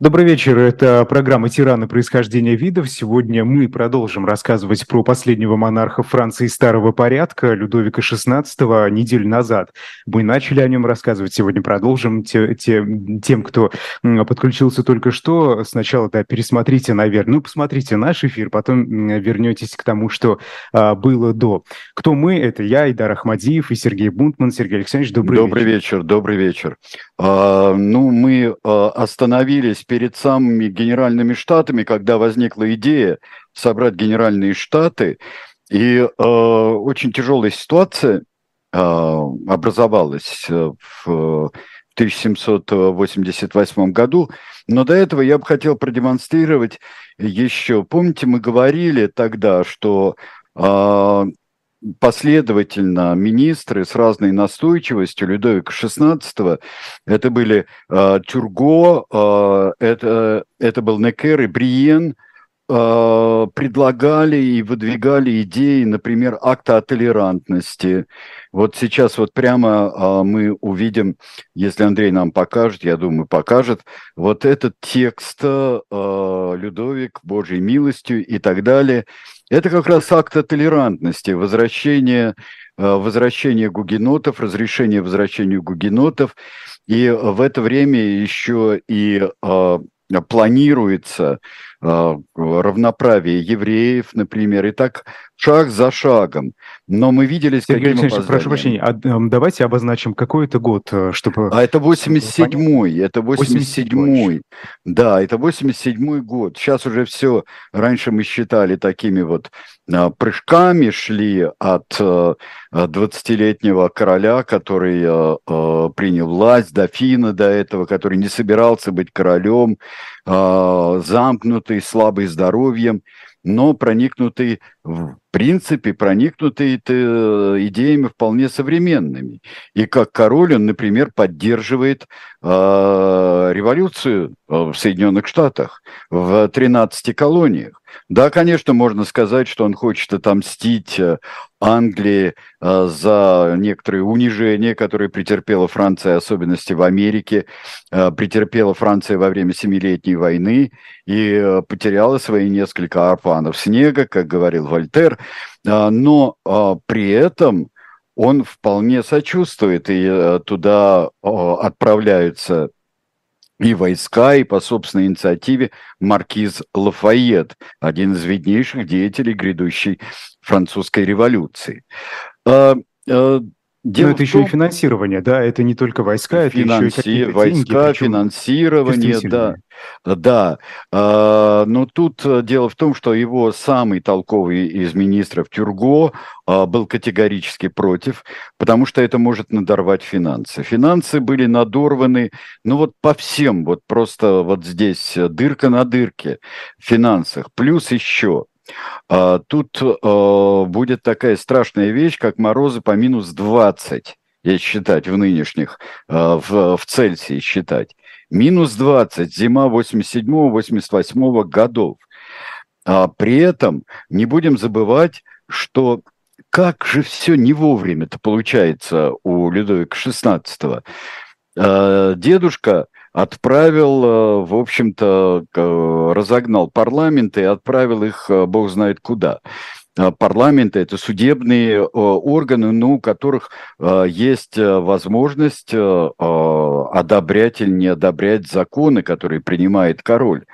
Добрый вечер, это программа «Тираны. Происхождение видов». Сегодня мы продолжим рассказывать про последнего монарха Франции старого порядка, Людовика XVI, неделю назад. Мы начали о нем рассказывать, сегодня продолжим. Те, те, тем, кто подключился только что, сначала да, пересмотрите, наверное, ну, посмотрите наш эфир, потом вернетесь к тому, что а, было до. Кто мы? Это я, Идар Ахмадиев и Сергей Бунтман. Сергей Александрович, добрый, добрый вечер. Добрый вечер, добрый вечер. А, ну, мы а, остановились перед самыми генеральными штатами, когда возникла идея собрать генеральные штаты, и э, очень тяжелая ситуация э, образовалась э, в 1788 году. Но до этого я бы хотел продемонстрировать еще. Помните, мы говорили тогда, что э, последовательно министры с разной настойчивостью Людовика XVI, это были э, Тюрго, э, это, это был Некер и Бриен, э, предлагали и выдвигали идеи, например, акта о толерантности. Вот сейчас вот прямо э, мы увидим, если Андрей нам покажет, я думаю, покажет, вот этот текст э, Людовик, Божьей милостью и так далее – это как раз акт толерантности, возвращение, э, возвращение гугенотов, разрешение возвращению гугенотов. И в это время еще и планируется равноправие евреев, например, и так шаг за шагом. Но мы видели, с Сергей каким опозданием. прошу прощения, а, давайте обозначим, какой это год, э, чтобы... А это 87-й, это 87-й. Да, это 87-й год. Сейчас уже все, раньше мы считали такими вот а, прыжками шли от 20-летнего э, короля, который э, принял власть, дофина до этого, который не собирался быть королем, замкнутый, слабый здоровьем, но проникнутый, в принципе, проникнутый идеями вполне современными. И как король он, например, поддерживает э, революцию в Соединенных Штатах в 13 колониях. Да, конечно, можно сказать, что он хочет отомстить э, Англии э, за некоторые унижения, которые претерпела Франция, особенности в Америке, э, претерпела Франция во время Семилетней войны и потеряла свои несколько арпанов снега, как говорил Вольтер, но при этом он вполне сочувствует, и туда отправляются и войска, и по собственной инициативе маркиз Лафайет, один из виднейших деятелей грядущей французской революции. Дело Но это еще том, и финансирование, да, это не только войска, это финанси... еще и войска, деньги, финансирование, да, да. А, но тут э, дело в том, что его самый толковый из министров Тюрго а, был категорически против, потому что это может надорвать финансы. Финансы были надорваны, ну вот по всем, вот просто вот здесь дырка на дырке в финансах. Плюс еще тут а, будет такая страшная вещь, как морозы по минус 20, если считать в нынешних, а, в, в Цельсии считать. Минус 20, зима 87-88 годов. А при этом не будем забывать, что как же все не вовремя-то получается у Людовика XVI. Дедушка отправил, э, в общем-то, разогнал парламент и отправил их, э, бог знает куда. А парламенты – это судебные э, органы, ну, у которых есть возможность одобрять или не одобрять законы, которые принимает король.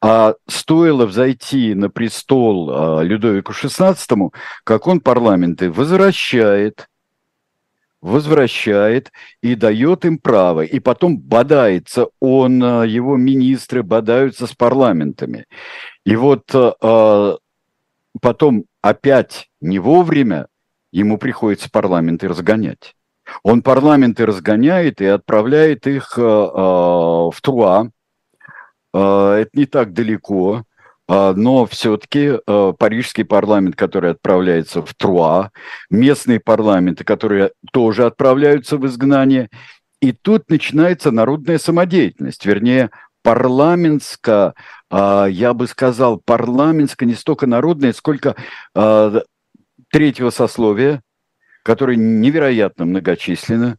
А стоило взойти на престол Людовику XVI, как он парламенты возвращает – возвращает и дает им право. И потом бодается он, э, его министры бодаются с парламентами. И вот э, э, потом опять не вовремя ему приходится парламенты разгонять. Он парламенты разгоняет и отправляет их в Труа. Это не так далеко. А, но все-таки э, парижский парламент, который отправляется в Труа, местные парламенты, которые тоже отправляются в изгнание, и тут начинается народная самодеятельность, вернее, парламентская, я бы сказал, парламентская не столько народная, сколько а, третьего сословия, которое невероятно многочисленно,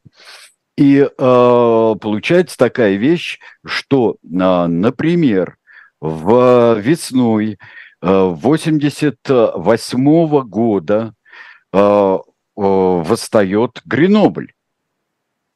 И э, получается такая вещь, что, например, в весной э, 88 года э, э, восстает Гренобль.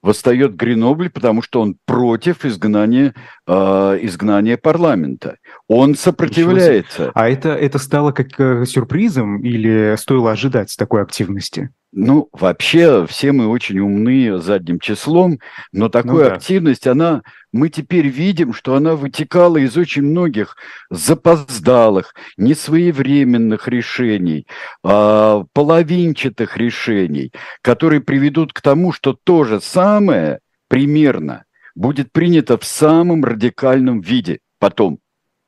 Восстает Гренобль, потому что он против изгнания, э, изгнания парламента. Он сопротивляется. А это, это стало как э, сюрпризом или стоило ожидать такой активности? Ну, вообще, все мы очень умны задним числом, но такая ну, да. активность, она, мы теперь видим, что она вытекала из очень многих запоздалых, несвоевременных решений, а, половинчатых решений, которые приведут к тому, что то же самое примерно будет принято в самом радикальном виде потом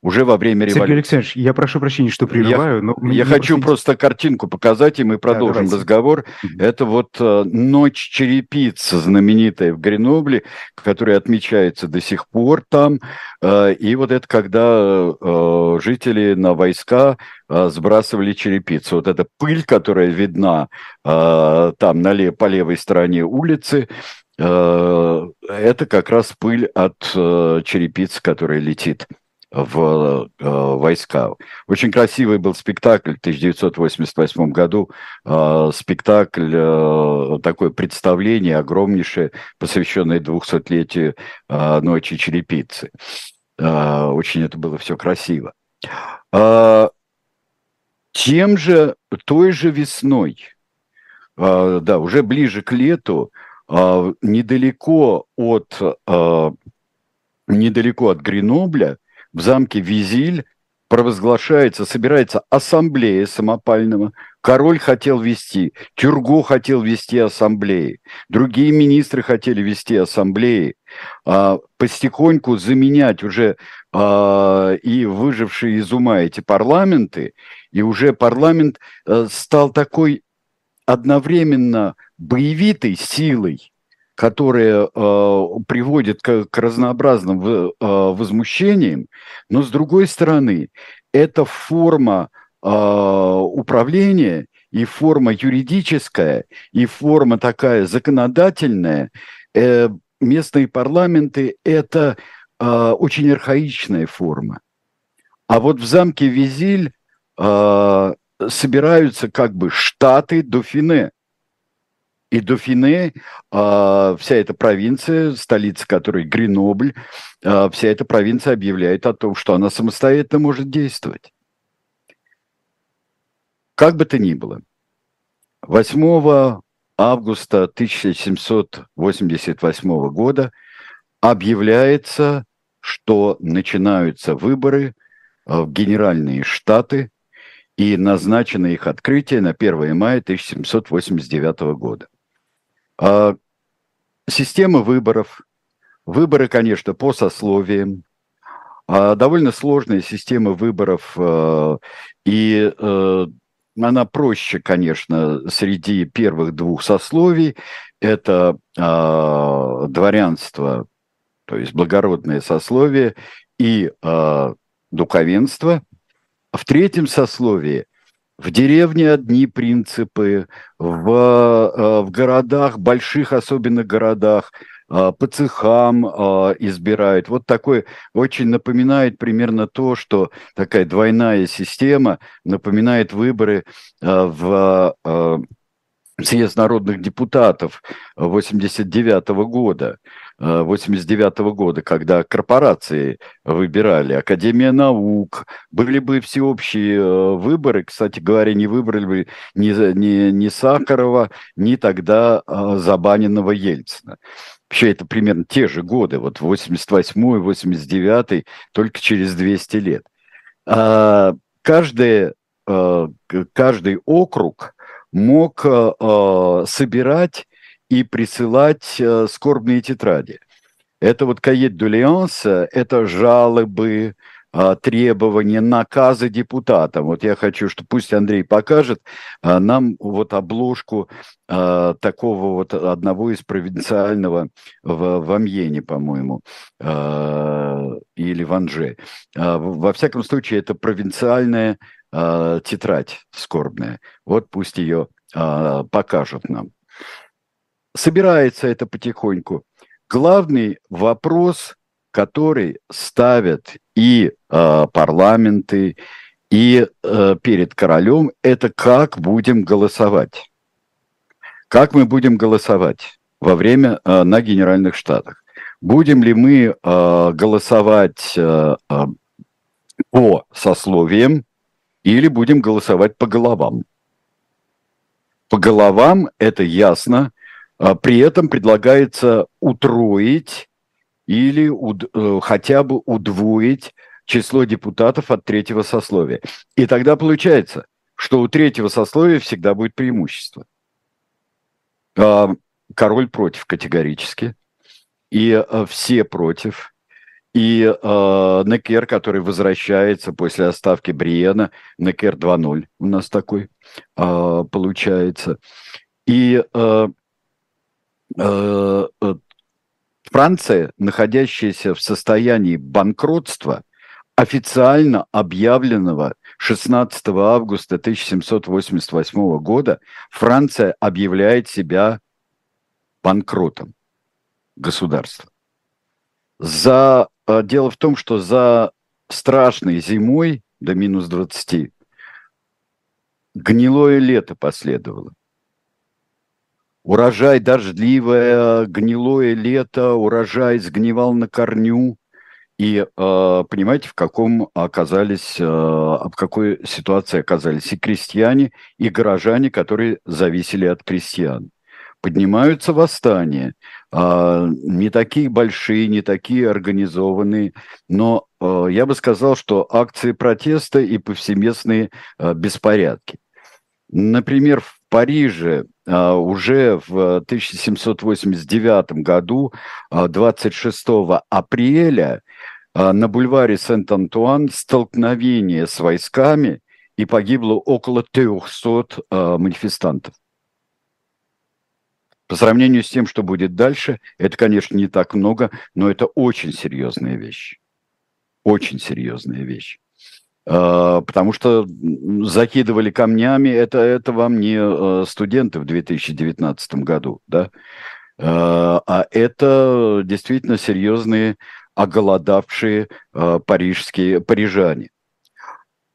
уже во время революции. Сергей Алексеевич, я прошу прощения, что прерываю, я, но... Я хочу просто... просто картинку показать, и мы продолжим да, разговор. Это вот э, «Ночь черепиц», знаменитая в Гренобле, которая отмечается до сих пор там. Э, и вот это когда э, жители на войска э, сбрасывали черепицу. Вот эта пыль, которая видна э, там на лев, по левой стороне улицы, это как раз пыль от э, черепицы, которая летит в э, войска. Очень красивый был спектакль в 1988 году, э, спектакль, э, такое представление огромнейшее, посвященное 200-летию э, Ночи Черепицы. Э, очень это было все красиво. Э, тем же, той же весной, э, да, уже ближе к лету, э, недалеко от, э, недалеко от Гренобля, в замке Визиль провозглашается, собирается ассамблея самопального. Король хотел вести, Тюрго хотел вести ассамблеи, другие министры хотели вести ассамблеи, а, постепеньку заменять уже а, и выжившие из ума эти парламенты, и уже парламент а, стал такой одновременно боевитой силой, которая э, приводит к, к разнообразным в, э, возмущениям, но с другой стороны, это форма э, управления и форма юридическая, и форма такая законодательная. Э, местные парламенты – это э, очень архаичная форма. А вот в замке Визиль э, собираются как бы штаты Дофине – и Дофине, а, вся эта провинция, столица которой Гренобль, а, вся эта провинция объявляет о том, что она самостоятельно может действовать. Как бы то ни было, 8 августа 1788 года объявляется, что начинаются выборы а, в Генеральные Штаты, и назначено их открытие на 1 мая 1789 года. А, система выборов. Выборы, конечно, по сословиям. А, довольно сложная система выборов. А, и она проще, конечно, среди первых двух сословий. Это дворянство, то есть благородное сословие, и духовенство. В третьем сословии в деревне одни принципы, в, э, в городах, больших особенно городах, э, по цехам э, избирают. Вот такой очень напоминает примерно то, что такая двойная система напоминает выборы в съезд народных депутатов 89 года. 89 -го года, когда корпорации выбирали, Академия наук, были бы всеобщие э, выборы, кстати говоря, не выбрали бы ни, ни, ни Сахарова, ни тогда э, забаненного Ельцина. Вообще это примерно те же годы, вот 88-й, 89-й, только через 200 лет. А каждый, э, каждый округ мог собирать и присылать э, скорбные тетради. Это вот кает дулианс, это жалобы, э, требования, наказы депутатам. Вот я хочу, что пусть Андрей покажет э, нам вот обложку э, такого вот одного из провинциального в, в Амьене, по-моему, или в Анже. Во всяком случае, это провинциальная тетрадь скорбная. Вот пусть ее покажут нам. Собирается это потихоньку. Главный вопрос, который ставят и э, парламенты, и э, перед королем, это как будем голосовать. Как мы будем голосовать во время э, на Генеральных Штатах? Будем ли мы э, голосовать э, э, по сословиям или будем голосовать по головам? По головам это ясно. А при этом предлагается утроить или уд, э, хотя бы удвоить число депутатов от третьего сословия. И тогда получается, что у третьего сословия всегда будет преимущество. А, король против категорически, и э, все против. И э, Некер, который возвращается после оставки Бриена, Некер 2.0 у нас такой э, получается. И э, Франция, находящаяся в состоянии банкротства, официально объявленного 16 августа 1788 года, Франция объявляет себя банкротом государства. За, э, дело в том, что за страшной зимой до минус 20 гнилое лето последовало. Урожай дождливое, гнилое лето, урожай сгнивал на корню. И э, понимаете, в каком оказались, э, в какой ситуации оказались и крестьяне, и горожане, которые зависели от крестьян поднимаются восстания, а, не такие большие, не такие организованные, но а, я бы сказал, что акции протеста и повсеместные беспорядки. Например, Париже уже в 1789 году, 26 апреля, на бульваре Сент-Антуан столкновение с войсками и погибло около 300 манифестантов. По сравнению с тем, что будет дальше, это, конечно, не так много, но это очень серьезная вещь. Очень серьезная вещь. А, потому что закидывали камнями, это, это вам не э, студенты в 2019 году, да, а, а это действительно серьезные оголодавшие парижские парижане.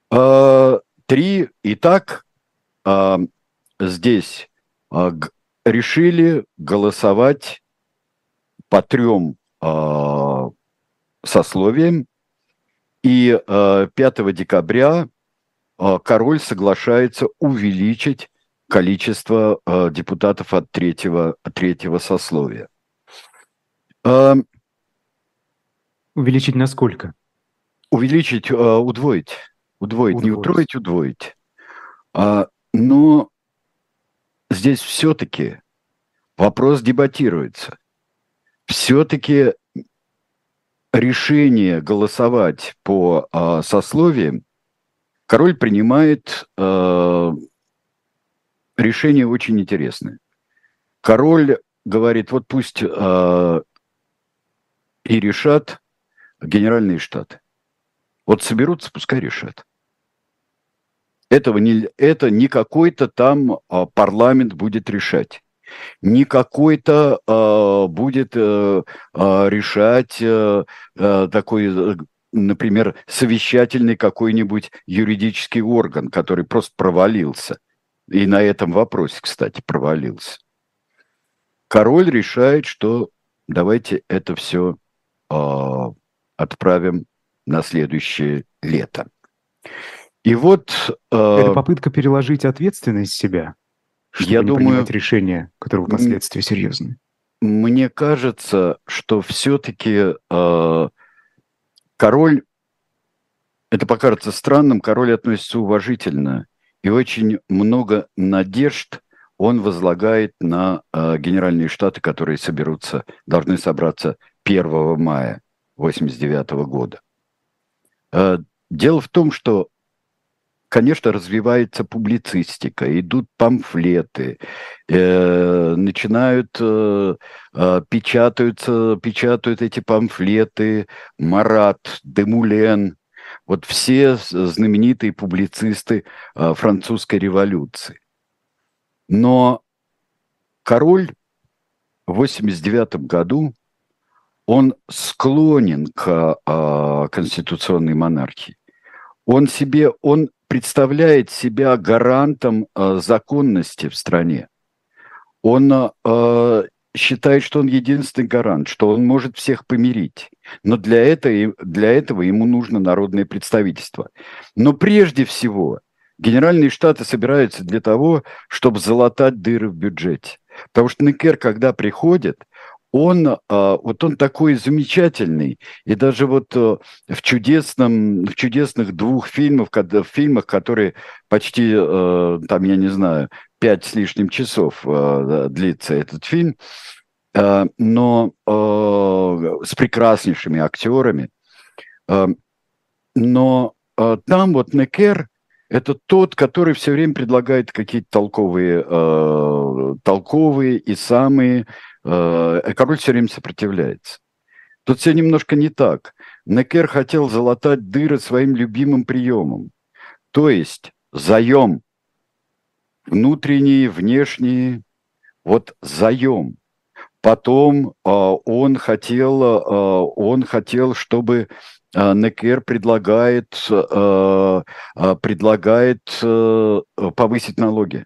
А, три, и так здесь решили голосовать по трем сословиям, и э, 5 декабря э, король соглашается увеличить количество э, депутатов от третьего, от третьего сословия. Э, увеличить на сколько? Увеличить, э, удвоить. Удвоить, удвоить. не утроить, удвоить. А, но здесь все-таки вопрос дебатируется. Все-таки решение голосовать по э, сословиям король принимает э, решение очень интересное. Король говорит, вот пусть э, и решат генеральные штаты. Вот соберутся, пускай решат. Этого не, это не какой-то там парламент будет решать. Не какой-то а, будет а, а, решать а, а, такой, э, например, совещательный какой-нибудь юридический орган, который просто провалился. И на этом вопросе, кстати, провалился. Король решает, что давайте это все а, отправим на следующее лето. И вот... Э, Это попытка переложить ответственность себя, чтобы я не думаю, принимать решения, которые последствия серьезные. Мне кажется, что все-таки э, король, это покажется странным, король относится уважительно. И очень много надежд он возлагает на э, Генеральные Штаты, которые соберутся, должны собраться 1 мая 1989 года. Э, дело в том, что конечно, развивается публицистика, идут памфлеты, э, начинают, э, э, печатаются, печатают эти памфлеты Марат, Демулен, вот все знаменитые публицисты э, французской революции. Но король в 89 году он склонен к э, конституционной монархии. Он себе, он представляет себя гарантом э, законности в стране. Он э, считает, что он единственный гарант, что он может всех помирить. Но для этого, для этого ему нужно народное представительство. Но прежде всего Генеральные штаты собираются для того, чтобы залатать дыры в бюджете. Потому что Некер, когда приходит, он, а, вот он такой замечательный, и даже вот э, в, чудесном, в чудесных двух фильмах, в фильмах, которые почти, э, там, я не знаю, пять с лишним часов э, длится этот фильм, но с прекраснейшими актерами, но там вот Некер это тот, который все время предлагает какие-то толковые, толковые и самые... Э, король все время сопротивляется. Тут все немножко не так. Некер хотел залатать дыры своим любимым приемом. То есть заем. Внутренние, внешние. Вот заем. Потом э, он хотел, э, он хотел, чтобы а, Некер предлагает, а, а, предлагает э, повысить налоги,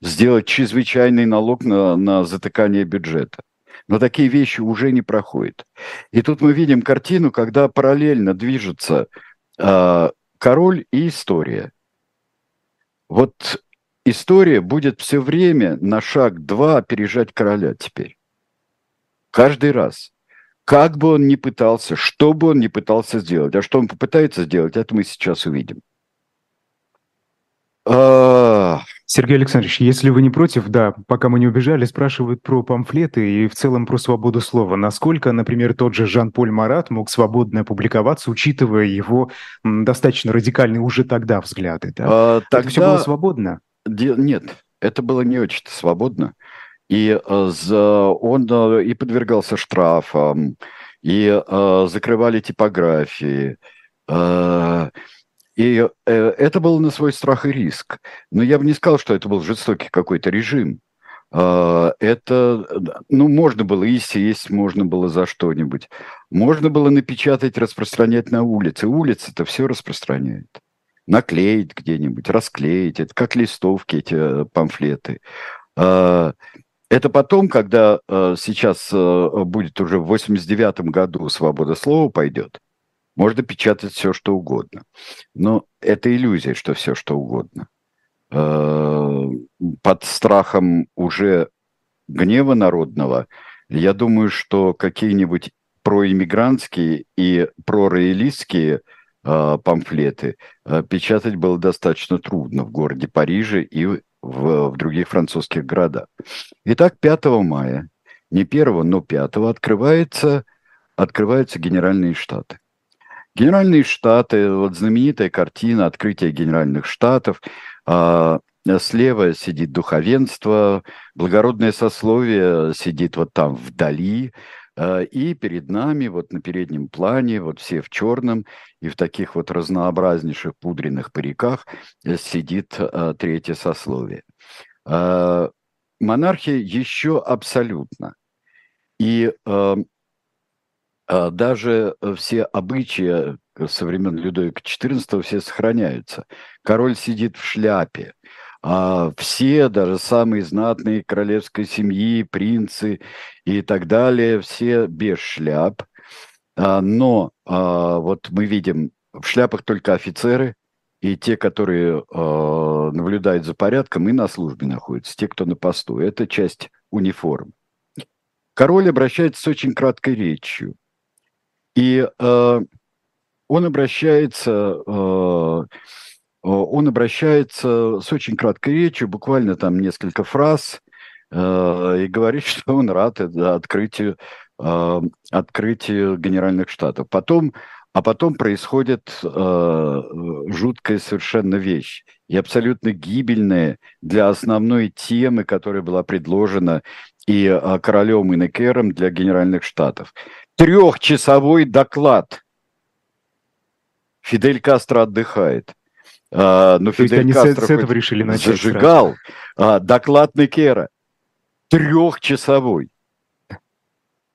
сделать чрезвычайный налог на, на затыкание бюджета. Но такие вещи уже не проходят. И тут мы видим картину, когда параллельно движется король и история. Вот история будет все время на шаг два опережать короля теперь. Каждый раз. Как бы он ни пытался, что бы он ни пытался сделать, а что он попытается сделать, это мы сейчас увидим. А, Сергей Александрович, если вы не против, да, пока мы не убежали, спрашивают про памфлеты и в целом про свободу слова. Насколько, например, тот же Жан-Поль Марат мог свободно опубликоваться, учитывая его достаточно радикальные уже тогда взгляды? Да? А, тогда... Это все было свободно? Нет, это было не очень свободно. И э, он э, и подвергался штрафам, и э, закрывали типографии. И это было на свой страх и риск. Но я бы не сказал, что это был жестокий какой-то режим. Это, ну, можно было и сесть, можно было за что-нибудь. Можно было напечатать, распространять на улице. Улица-то все распространяет. Наклеить где-нибудь, расклеить. Это как листовки, эти памфлеты. Это потом, когда э, сейчас э, будет уже в 89-м году свобода слова пойдет, можно печатать все, что угодно. Но это иллюзия, что все, что угодно. Э, под страхом уже гнева народного, я думаю, что какие-нибудь проиммигрантские и пророялистские э, памфлеты э, печатать было достаточно трудно в городе Париже и в, в других французских городах. Итак, 5 мая, не 1, но 5 открывается, открываются Генеральные Штаты. Генеральные Штаты, вот знаменитая картина открытия Генеральных Штатов, а, слева сидит духовенство, благородное сословие сидит вот там вдали, Э, и перед нами, вот на переднем плане, вот все в черном и в таких вот разнообразнейших пудренных париках э, сидит э, третье сословие. Монархия еще абсолютно. И даже все обычаи со времен Людовика XIV все сохраняются. Король сидит в шляпе, а все, даже самые знатные королевской семьи, принцы и так далее, все без шляп. А, но а, вот мы видим в шляпах только офицеры и те, которые а, наблюдают за порядком и на службе находятся, те, кто на посту. Это часть униформ. Король обращается с очень краткой речью. И он обращается Э, он обращается с очень краткой речью, буквально там несколько фраз, э, и говорит, что он рад открытию, э, открытию Генеральных Штатов. Потом, а потом происходит жуткая совершенно вещь и абсолютно гибельная для основной темы, которая была предложена и королем и Некером для Генеральных Штатов. Трехчасовой доклад. Фидель Кастро отдыхает – а, но Фидель они Кастро с, этого решили начать зажигал а, доклад Некера, трехчасовой.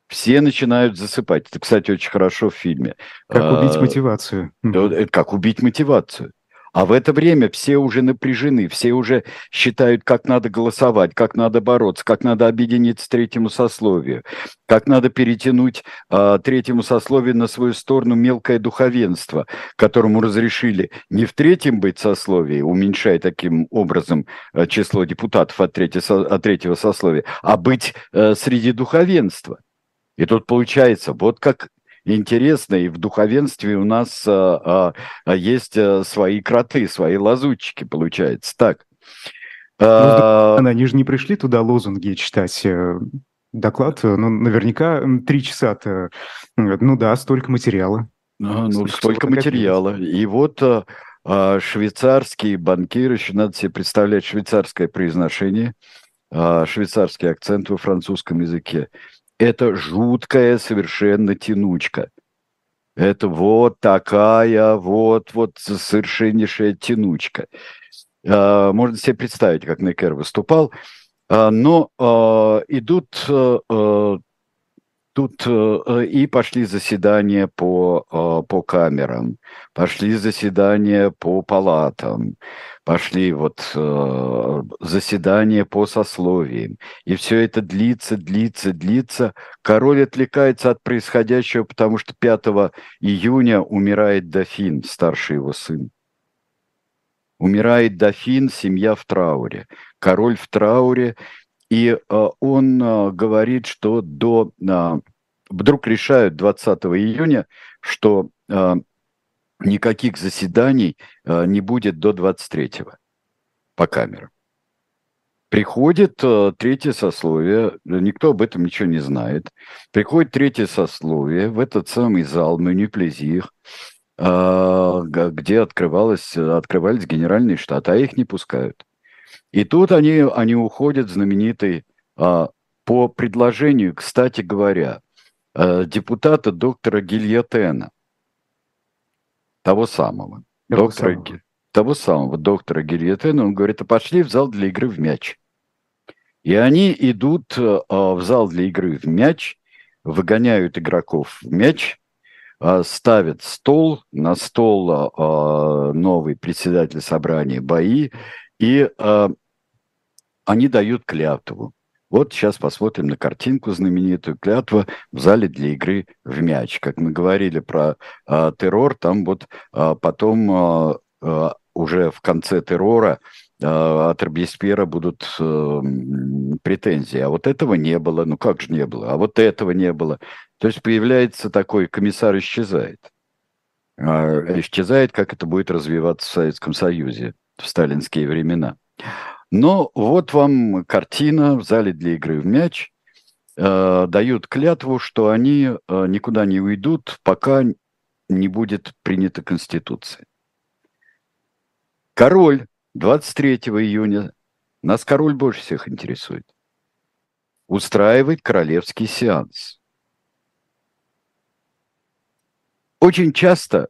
все начинают засыпать. Это, кстати, очень хорошо в фильме. Как убить мотивацию. Это как убить мотивацию. А в это время все уже напряжены, все уже считают, как надо голосовать, как надо бороться, как надо объединиться третьему сословию, как надо перетянуть а, третьему сословию на свою сторону мелкое духовенство, которому разрешили не в третьем быть сословии, уменьшая таким образом а, число депутатов от, третьего, от третьего сословия, а быть а, среди духовенства. И тут получается, вот как интересно, и в духовенстве у нас а, а, есть а, свои кроты, свои лазутчики, получается. Так. Ну, а... Они же не пришли туда лозунги читать. Э, доклад, э, ну, наверняка три часа-то, ну да, столько материала. А, ну, столько материала. И вот а, а, швейцарские банкиры, еще надо себе представлять швейцарское произношение, а, швейцарский акцент во французском языке это жуткая совершенно тянучка. Это вот такая вот, вот совершеннейшая тянучка. А, можно себе представить, как Некер выступал. А, но а, идут тут и пошли заседания по, по камерам, пошли заседания по палатам, пошли вот э, заседания по сословиям. И все это длится, длится, длится. Король отвлекается от происходящего, потому что 5 июня умирает дофин, старший его сын. Умирает дофин, семья в трауре. Король в трауре, и э, он э, говорит, что до... Э, вдруг решают 20 июня, что э, никаких заседаний не будет до 23-го по камерам. Приходит третье сословие, никто об этом ничего не знает. Приходит третье сословие в этот самый зал Мюниплезир, э, где открывалось, открывались генеральные штаты, а их не пускают. И тут они, они уходят знаменитый по предложению, кстати говоря, депутата доктора Гильотена того самого, того доктора, самого. того самого доктора Гильотена, он говорит, а пошли в зал для игры в мяч. И они идут э, в зал для игры в мяч, выгоняют игроков в мяч, э, ставят стол, на стол э, новый председатель собрания бои, и они дают клятву. Вот сейчас посмотрим на картинку знаменитую клятва в зале для игры в мяч. Как мы говорили про э, террор, там вот э, потом э, уже в конце террора от Робеспьера будут э, претензии. А вот этого не было. Ну как же не было? А вот этого не было. То есть появляется такой комиссар исчезает. Э, исчезает, как это будет развиваться в Советском Союзе в сталинские времена. Но вот вам картина в зале для игры в мяч. Э, дают клятву, что они э, никуда не уйдут, пока не будет принята Конституция. Король 23 июня, нас король больше всех интересует, устраивает королевский сеанс. Очень часто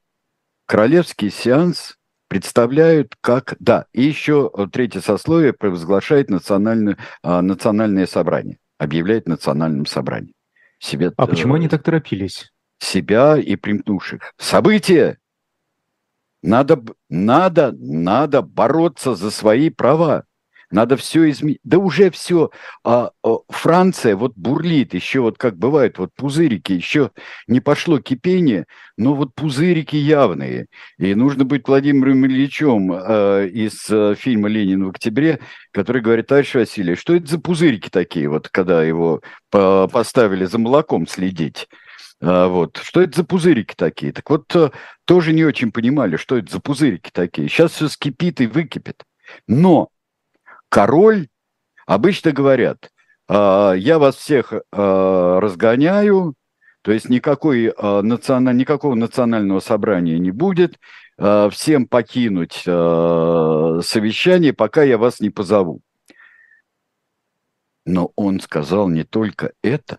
королевский сеанс представляют как... Да, и еще э, третье сословие провозглашает национальное, а, национальное собрание, объявляет национальным собранием. Себе, а почему э, они так торопились? Себя и примкнувших. События! Надо, надо, надо бороться за свои права. Надо все изменить. Да уже все. А, а, Франция вот бурлит, еще вот как бывает, вот пузырики, еще не пошло кипение, но вот пузырики явные. И нужно быть Владимиром Ильичем а, из а, фильма «Ленин в октябре», который говорит, товарищ Василий, что это за пузырики такие, вот когда его по поставили за молоком следить? А, вот. Что это за пузырики такие? Так вот, а, тоже не очень понимали, что это за пузырики такие. Сейчас все скипит и выкипит. Но король, обычно говорят, «А, я вас всех а, разгоняю, то есть никакой, а, национа, никакого национального собрания не будет, всем покинуть совещание, пока я вас не позову. Но он сказал не только это.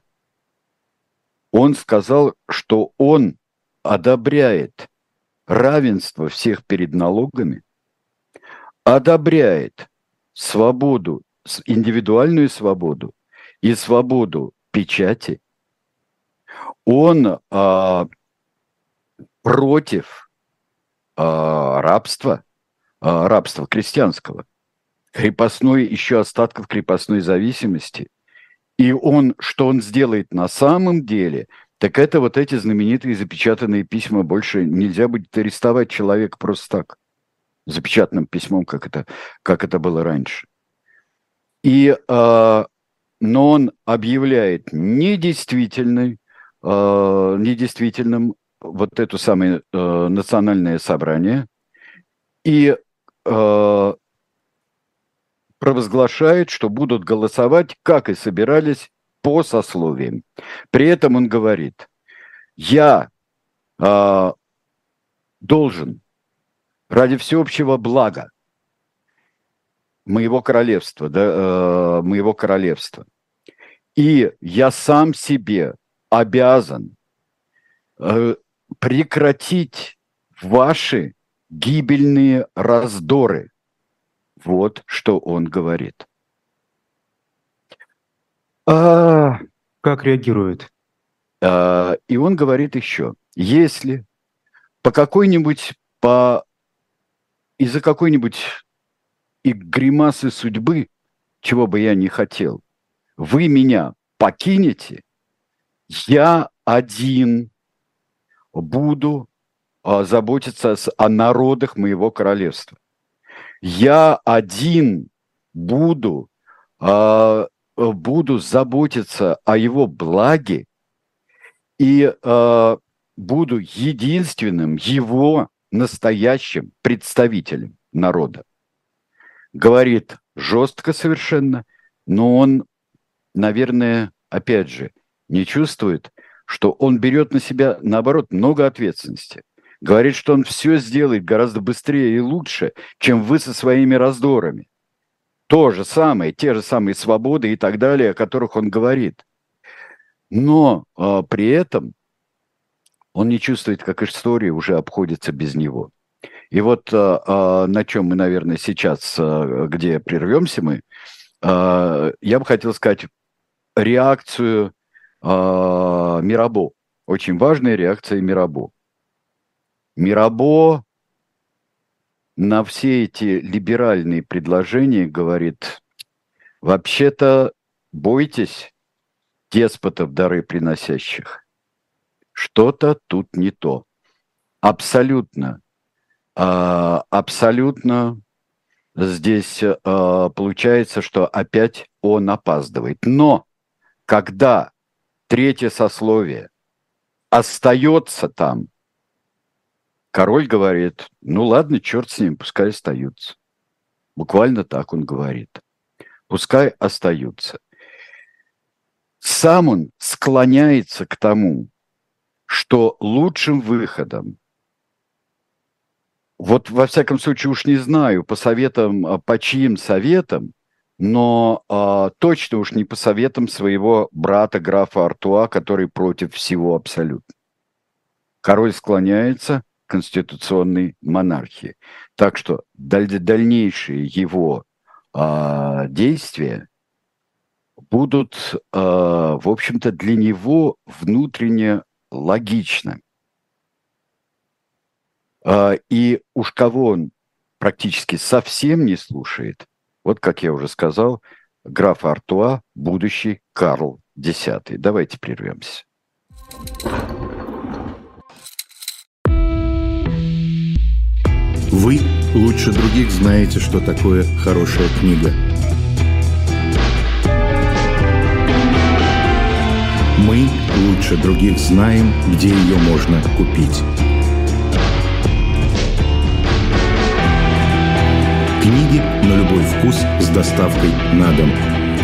Он сказал, что он одобряет равенство всех перед налогами, одобряет свободу, индивидуальную свободу и свободу печати, Он э, против э, рабства, э, рабства крестьянского, крепостной, еще остатков крепостной зависимости. И он, что он сделает на самом деле, так это вот эти знаменитые запечатанные письма. Больше нельзя будет арестовать человека просто так, запечатанным письмом, как это, как это было раньше. И, э, но он объявляет недействительной, э, недействительным вот это самое э, национальное собрание и э, провозглашает, что будут голосовать, как и собирались, по сословиям. При этом он говорит, я э, должен ради всеобщего блага моего королевства, да, э, моего королевства, и я сам себе обязан э, прекратить ваши гибельные раздоры. Вот что он говорит. А, как реагирует? А, и он говорит еще, если по какой-нибудь, по из-за какой-нибудь и гримасы судьбы, чего бы я не хотел, вы меня покинете, я один буду а, заботиться о народах моего королевства. Я один буду, а, буду заботиться о его благе и а, буду единственным его настоящим представителем народа. Говорит жестко совершенно, но он, наверное, опять же, не чувствует, что он берет на себя, наоборот, много ответственности. Говорит, что он все сделает гораздо быстрее и лучше, чем вы со своими раздорами. То же самое, те же самые свободы и так далее, о которых он говорит. Но э, при этом он не чувствует, как история уже обходится без него. И вот э, э, на чем мы, наверное, сейчас, э, где прервемся мы, я бы хотел сказать реакцию Мирабо. Очень важная реакция Мирабо. Мирабо на все эти либеральные предложения говорит, вообще-то бойтесь деспотов дары приносящих. Что-то тут не то. Абсолютно, э, абсолютно здесь э, получается, что опять он опаздывает. Но когда третье сословие остается там, король говорит, ну ладно, черт с ним, пускай остаются. Буквально так он говорит. Пускай остаются. Сам он склоняется к тому, что лучшим выходом, вот во всяком случае уж не знаю, по советам, а по чьим советам, но э, точно уж не по советам своего брата графа Артуа, который против всего абсолютно. Король склоняется к конституционной монархии. Так что даль- дальнейшие его э, действия будут, э, в общем-то, для него внутренне логичны. Э, и уж кого он практически совсем не слушает – вот, как я уже сказал, граф Артуа, будущий Карл X. Давайте прервемся. Вы лучше других знаете, что такое хорошая книга. Мы лучше других знаем, где ее можно купить. Книги на любой вкус с доставкой на дом.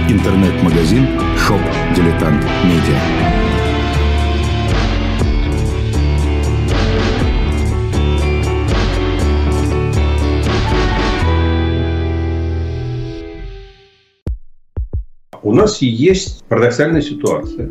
Интернет-магазин Shop Дилетант Медиа. У нас есть парадоксальная ситуация.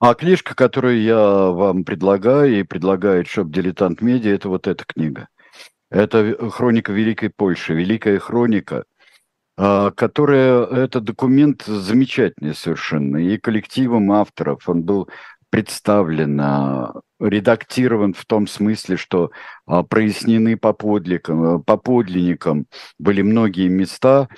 А книжка, которую я вам предлагаю и предлагает Shop Дилетант Медиа, это вот эта книга. Это хроника Великой Польши, Великая хроника, а, которая, это документ замечательный совершенно, и коллективом авторов. Он был представлен, а, редактирован в том смысле, что а, прояснены по подлинникам, по подлинникам были многие места.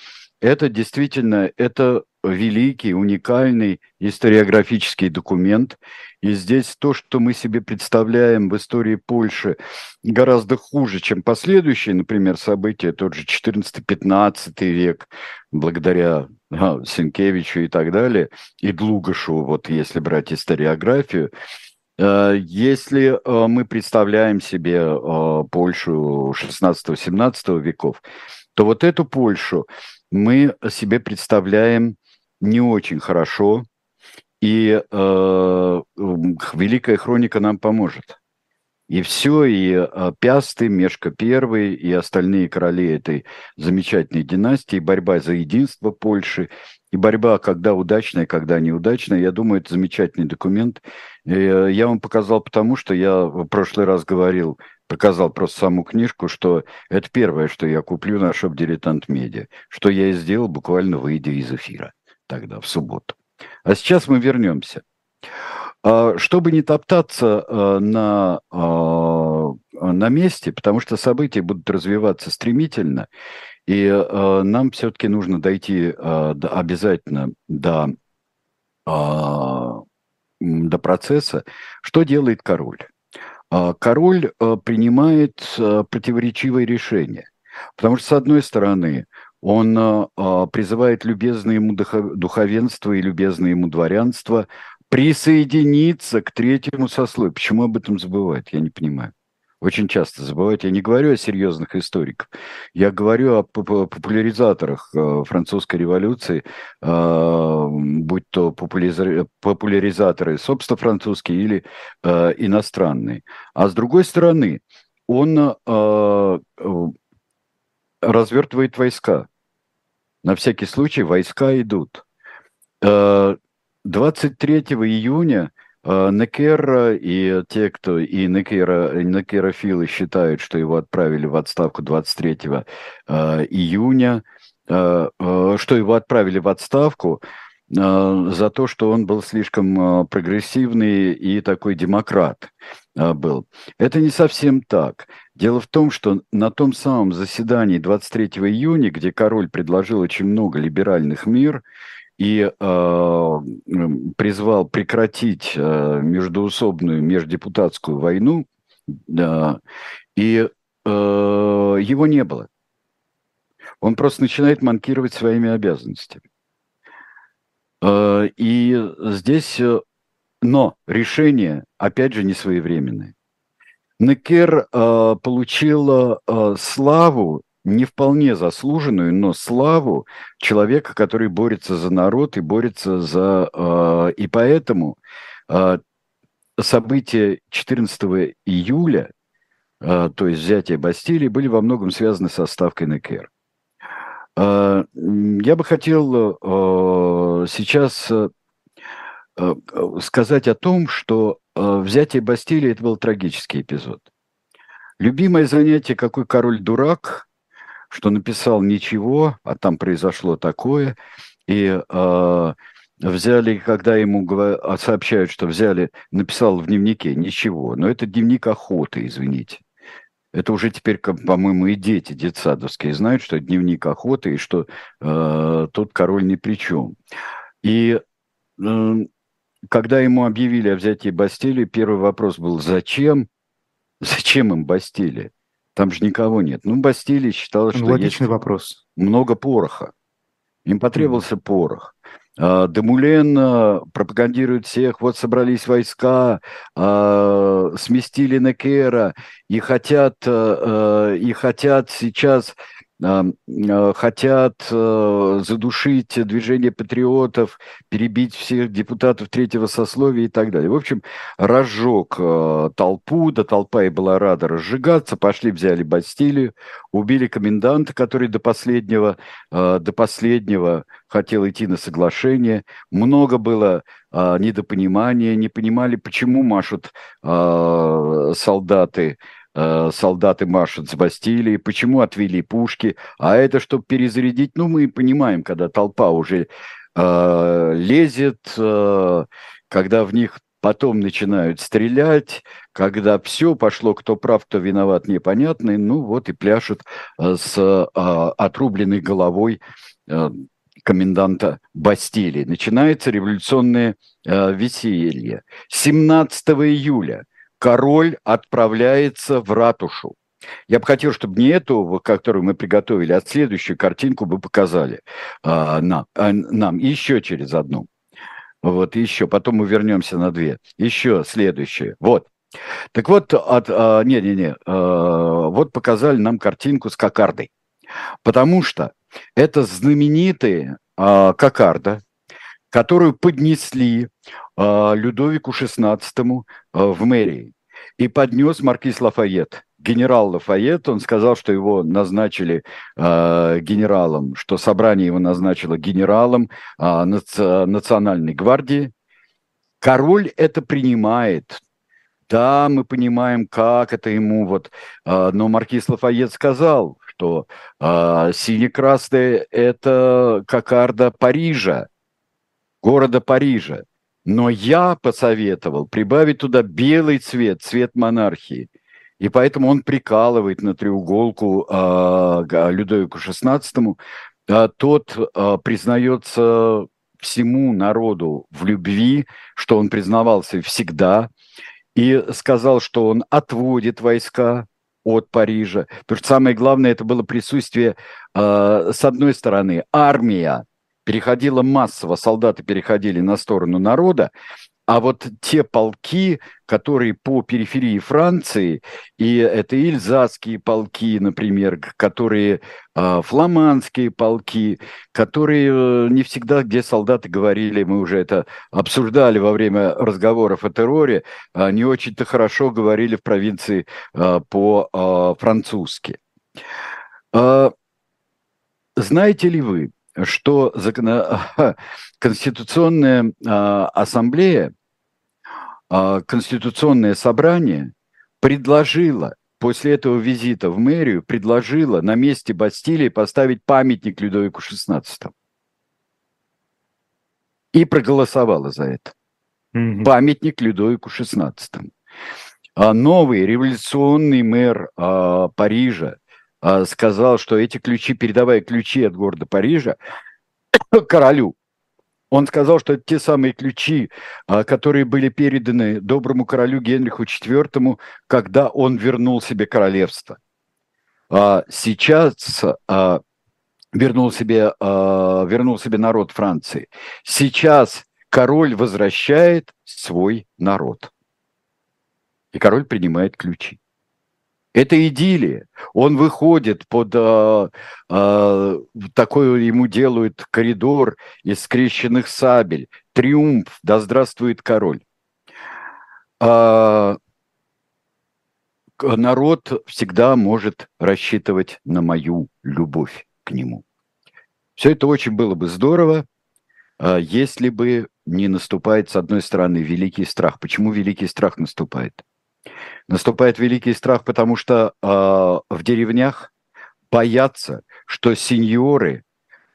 Это действительно, это великий, уникальный историографический документ. И здесь то, что мы себе представляем в истории Польши, гораздо хуже, чем последующие, например, события, тот же 14-15 век, благодаря а, Сенкевичу и так далее, и Длугашу, вот если брать историографию, э, если э, мы представляем себе э, Польшу 16-17 веков, то вот эту Польшу мы себе представляем не очень хорошо, и э, Великая Хроника нам поможет. И все, и э, Пясты, Мешка Первый, и остальные короли этой замечательной династии, борьба за единство Польши, и борьба, когда удачная, когда неудачная, я думаю, это замечательный документ. Э, я вам показал потому, что я в прошлый раз говорил, показал просто саму книжку, что это первое, что я куплю на шоп «Дилетант Медиа», что я и сделал, буквально выйдя из эфира тогда, в субботу. А сейчас мы вернемся. А, чтобы не топтаться а, на, а, на месте, потому что события будут развиваться стремительно, и нам все-таки нужно дойти обязательно до, до процесса, что делает король. Король принимает противоречивые решения. Потому что, с одной стороны, он призывает любезное ему духовенство и любезное ему дворянство присоединиться к третьему сословию. Почему об этом забывают? Я не понимаю. Очень часто забывают. Я не говорю о серьезных историках. Я говорю о популяризаторах э, французской революции, э, будь то популяризаторы, собственно, французские или иностранные. А с другой стороны, он развертывает войска. На всякий случай войска идут. 23 э, июня э, Некера и те, кто и Некера, Некерофилы считают, что его отправили в отставку 23 э, июня, что его отправили в отставку за то, что он был слишком прогрессивный и такой демократ был. Это не совсем так. Дело в том, что на том самом заседании 23 июня, где король предложил очень много либеральных мер и э, призвал прекратить э, междуусобную междепутатскую войну, э, и э, его не было. Он просто начинает манкировать своими обязанностями. Э, и здесь, э, но решение, опять же, не своевременное. Некер э, получил э, славу, не вполне заслуженную, но славу человека, который борется за народ и борется за... Э, и поэтому э, события 14 июля, э, то есть взятие Бастилии, были во многом связаны со ставкой Некер. Э, я бы хотел э, сейчас э сказать о том, что Э, взятие Бастилии – это был трагический эпизод. Любимое занятие «Какой король дурак», что написал ничего, а там произошло такое, и э, взяли, когда ему а, сообщают, что взяли, написал в дневнике ничего, но это дневник охоты, извините. Это уже теперь, по-моему, и дети детсадовские знают, что дневник охоты, и что э, тут король ни при чем. И э, когда ему объявили о взятии Бастилии, первый вопрос был, зачем? Зачем им Бастилия? Там же никого нет. Ну, Бастилия считала, что Логичный есть вопрос. много пороха. Им потребовался mm. порох. А, Демулен пропагандирует всех, вот собрались войска, а, сместили Некера и хотят, и хотят сейчас хотят задушить движение патриотов, перебить всех депутатов третьего сословия и так далее. В общем, разжег толпу, да толпа и была рада разжигаться, пошли, взяли Бастилию, убили коменданта, который до последнего, до последнего хотел идти на соглашение. Много было а, недопонимания, не понимали, почему машут а, солдаты а, солдаты машут с Бастилии, почему отвели пушки, а это чтобы перезарядить, ну мы понимаем, когда толпа уже э, лезет, э, когда в них потом начинают стрелять, когда все пошло, кто прав, кто виноват, непонятно, ну вот и пляшут с э, отрубленной головой коменданта Бастилии. Начинается революционное э, веселье. 17 июля король отправляется в ратушу. Я бы хотел, чтобы не эту, которую мы приготовили, а следующую картинку бы показали э, нам, э, нам. Еще через одну. Вот, еще. Потом мы вернемся на две. Еще следующее. Вот. Так вот, от, а, не-не-не, а, вот показали нам картинку с кокардой. Потому что это знаменитые а, кокарда, которую поднесли а, Людовику XVI а, в мэрии. И поднес маркиз Лафайет. Генерал Лафайет, он сказал, что его назначили э, генералом, что собрание его назначило генералом э, наци- национальной гвардии. Король это принимает, да, мы понимаем, как это ему вот, э, но маркиз Лафайет сказал, что э, сине-красные – это кокарда Парижа, города Парижа. Но я посоветовал прибавить туда белый цвет, цвет монархии. И поэтому он прикалывает на треуголку э, Людовику XVI. А тот э, признается всему народу в любви, что он признавался всегда, и сказал, что он отводит войска, от Парижа. Потому что самое главное это было присутствие, э, с одной стороны, армия переходила массово, солдаты переходили на сторону народа, а вот те полки, которые по периферии Франции, и это ильзасские полки, например, которые э, фламандские полки, которые э, не всегда, где солдаты говорили, мы уже это обсуждали во время разговоров о терроре, э, не очень-то хорошо говорили в провинции э, по-французски. Э, знаете ли вы, что закон... Конституционная а, ассамблея, а, Конституционное собрание предложило после этого визита в мэрию, предложило на месте Бастилии поставить памятник Людовику XVI. И проголосовала за это. Mm-hmm. Памятник Людовику XVI. А новый революционный мэр а, Парижа а, сказал, что эти ключи, передавая ключи от города Парижа королю, он сказал, что это те самые ключи, а, которые были переданы доброму королю Генриху IV, когда он вернул себе королевство. А сейчас вернул себе, вернул себе народ Франции. Сейчас король возвращает свой народ. И король принимает ключи. Это идиллия. Он выходит под а, а, такой ему делают коридор из скрещенных сабель. Триумф, да здравствует король. А, народ всегда может рассчитывать на мою любовь к нему. Все это очень было бы здорово, а, если бы не наступает, с одной стороны, великий страх. Почему великий страх наступает? Наступает великий страх, потому что э, в деревнях боятся, что сеньоры,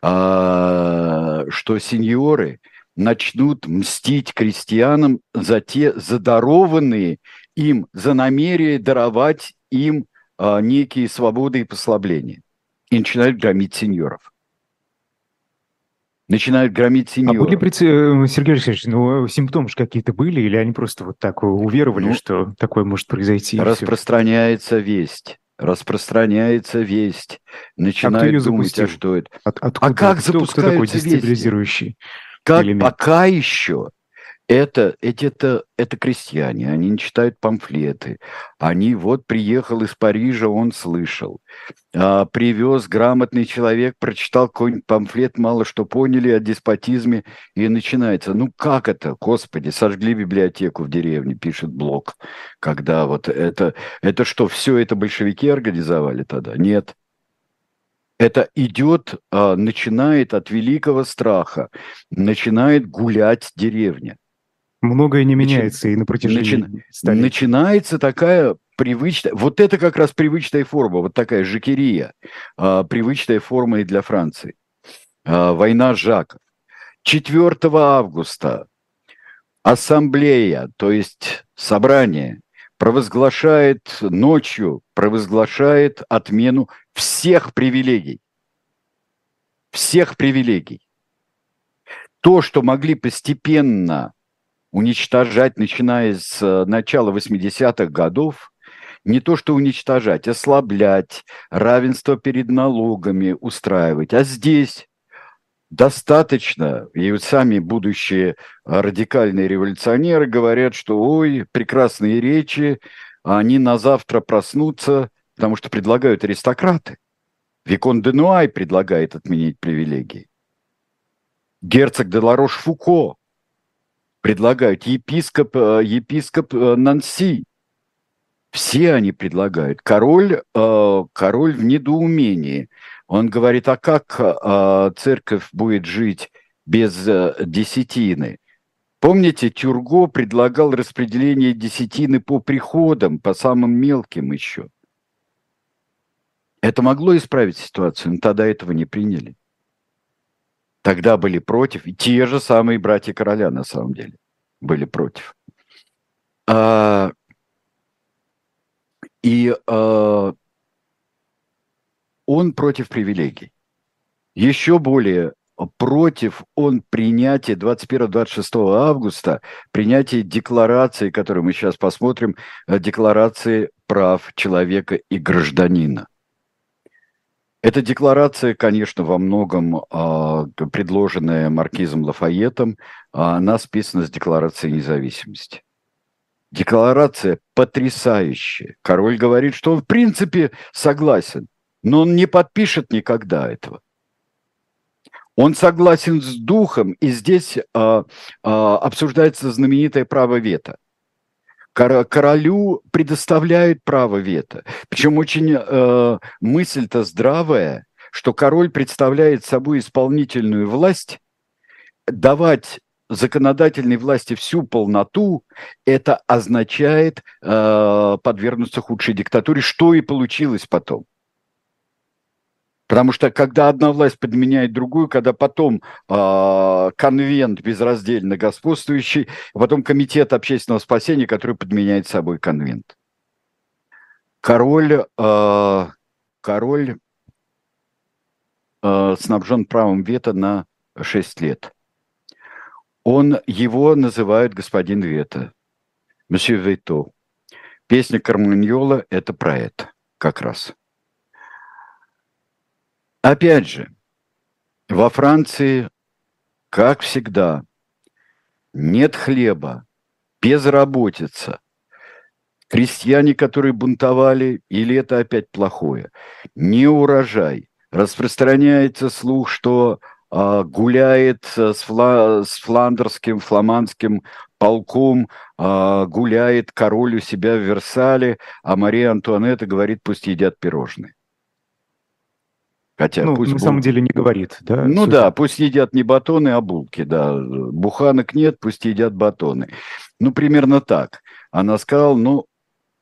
э, что сеньоры начнут мстить крестьянам за те задарованные им, за намерение даровать им э, некие свободы и послабления. И начинают громить сеньоров начинают громить сеньоров. А были, э, Сергей Алексеевич, ну, симптомы же какие-то были, или они просто вот так уверовали, ну, что такое может произойти? Распространяется весть. Распространяется весть. Начинают а думать, запустил? а что это? От, откуда? А как кто, кто такой дестабилизирующий как, Пока еще Это, эти, это, это крестьяне, они не читают памфлеты. Они вот приехал из Парижа, он слышал. А, привез грамотный человек, прочитал какой-нибудь памфлет, мало что поняли о деспотизме, и начинается. Ну как это, господи, сожгли библиотеку в деревне, пишет Блок. Когда вот это, это что, все это большевики организовали тогда? Нет. Это идет, а, начинает от великого страха, начинает гулять деревня Многое не меняется Начи... и на протяжении Начи... столетий. Начинается такая привычная, вот это как раз привычная форма, вот такая жакерия, а, привычная форма и для Франции. А, война Жаков. 4 августа ассамблея, то есть собрание, провозглашает ночью, провозглашает отмену всех привилегий. Всех привилегий. То, что могли постепенно уничтожать, начиная с э, начала 80-х годов, не то что уничтожать, ослаблять, равенство перед налогами устраивать. А здесь достаточно, и вот сами будущие радикальные революционеры говорят, что ой, прекрасные речи, они на завтра проснутся, потому что предлагают аристократы. Викон де Нуай предлагает отменить привилегии. Герцог де Ларош-Фуко предлагают, епископ, э, епископ э, Нанси. Все они предлагают. Король, э, король в недоумении. Он говорит, а как церковь будет жить без десятины? Помните, Тюрго предлагал распределение десятины по приходам, по самым мелким еще. Это могло исправить ситуацию, но тогда этого не приняли. Тогда были против, и те же самые братья короля на самом деле были против. А, и а, он против привилегий. Еще более против он принятия 21-26 августа, принятия декларации, которую мы сейчас посмотрим, декларации прав человека и гражданина. Эта декларация, конечно, во многом э, предложенная маркизом Лафаетом, э, она списана с Декларации независимости. Декларация потрясающая. Король говорит, что он в принципе согласен, но он не подпишет никогда этого. Он согласен с духом, и здесь а, а, обсуждается знаменитое право вето королю предоставляют право вето. Причем очень э, мысль-то здравая, что король представляет собой исполнительную власть, давать законодательной власти всю полноту, это означает э, подвергнуться худшей диктатуре, что и получилось потом. Потому что когда одна власть подменяет другую, когда потом э, конвент безраздельно господствующий, потом комитет общественного спасения, который подменяет собой конвент. Король, э, король э, снабжен правом вето на 6 лет. Он, его называют господин Вето, месье Вето. Песня Карманьола – это про это как раз. Опять же, во Франции, как всегда, нет хлеба, безработица. Крестьяне, которые бунтовали, или это опять плохое, не урожай. Распространяется слух, что а, гуляет с, фла, с фландерским, фламандским полком, а, гуляет король у себя в Версале, а Мария Антуанетта говорит, пусть едят пирожные. Хотя ну, пусть на самом деле не говорит, да? Ну суть. да, пусть едят не батоны, а булки, да. Буханок нет, пусть едят батоны. Ну, примерно так. Она сказала, ну,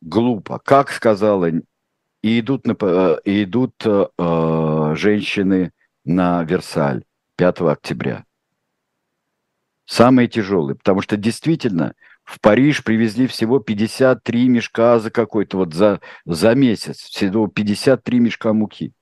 глупо. Как сказала, и идут, на, и идут э, женщины на Версаль 5 октября. Самые тяжелые, потому что действительно в Париж привезли всего 53 мешка за какой-то вот за, за месяц, всего 53 мешка муки.